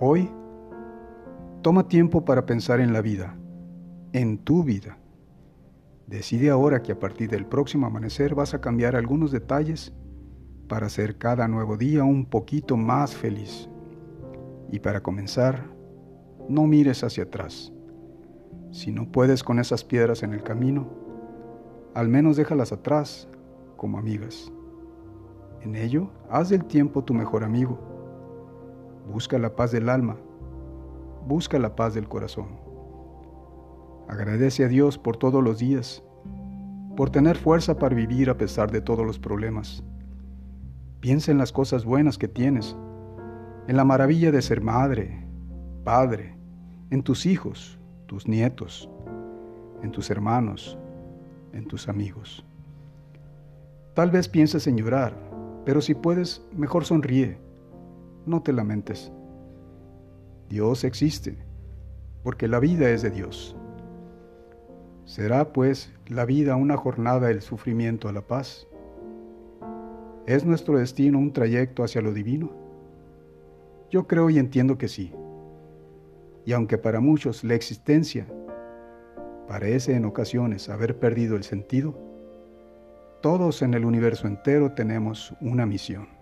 Hoy, toma tiempo para pensar en la vida, en tu vida. Decide ahora que a partir del próximo amanecer vas a cambiar algunos detalles para hacer cada nuevo día un poquito más feliz. Y para comenzar, no mires hacia atrás. Si no puedes con esas piedras en el camino, al menos déjalas atrás como amigas. En ello, haz del tiempo tu mejor amigo. Busca la paz del alma. Busca la paz del corazón. Agradece a Dios por todos los días, por tener fuerza para vivir a pesar de todos los problemas. Piensa en las cosas buenas que tienes, en la maravilla de ser madre, padre, en tus hijos, tus nietos, en tus hermanos, en tus amigos. Tal vez pienses en llorar, pero si puedes, mejor sonríe. No te lamentes. Dios existe, porque la vida es de Dios. ¿Será pues la vida una jornada del sufrimiento a la paz? ¿Es nuestro destino un trayecto hacia lo divino? Yo creo y entiendo que sí. Y aunque para muchos la existencia parece en ocasiones haber perdido el sentido, todos en el universo entero tenemos una misión.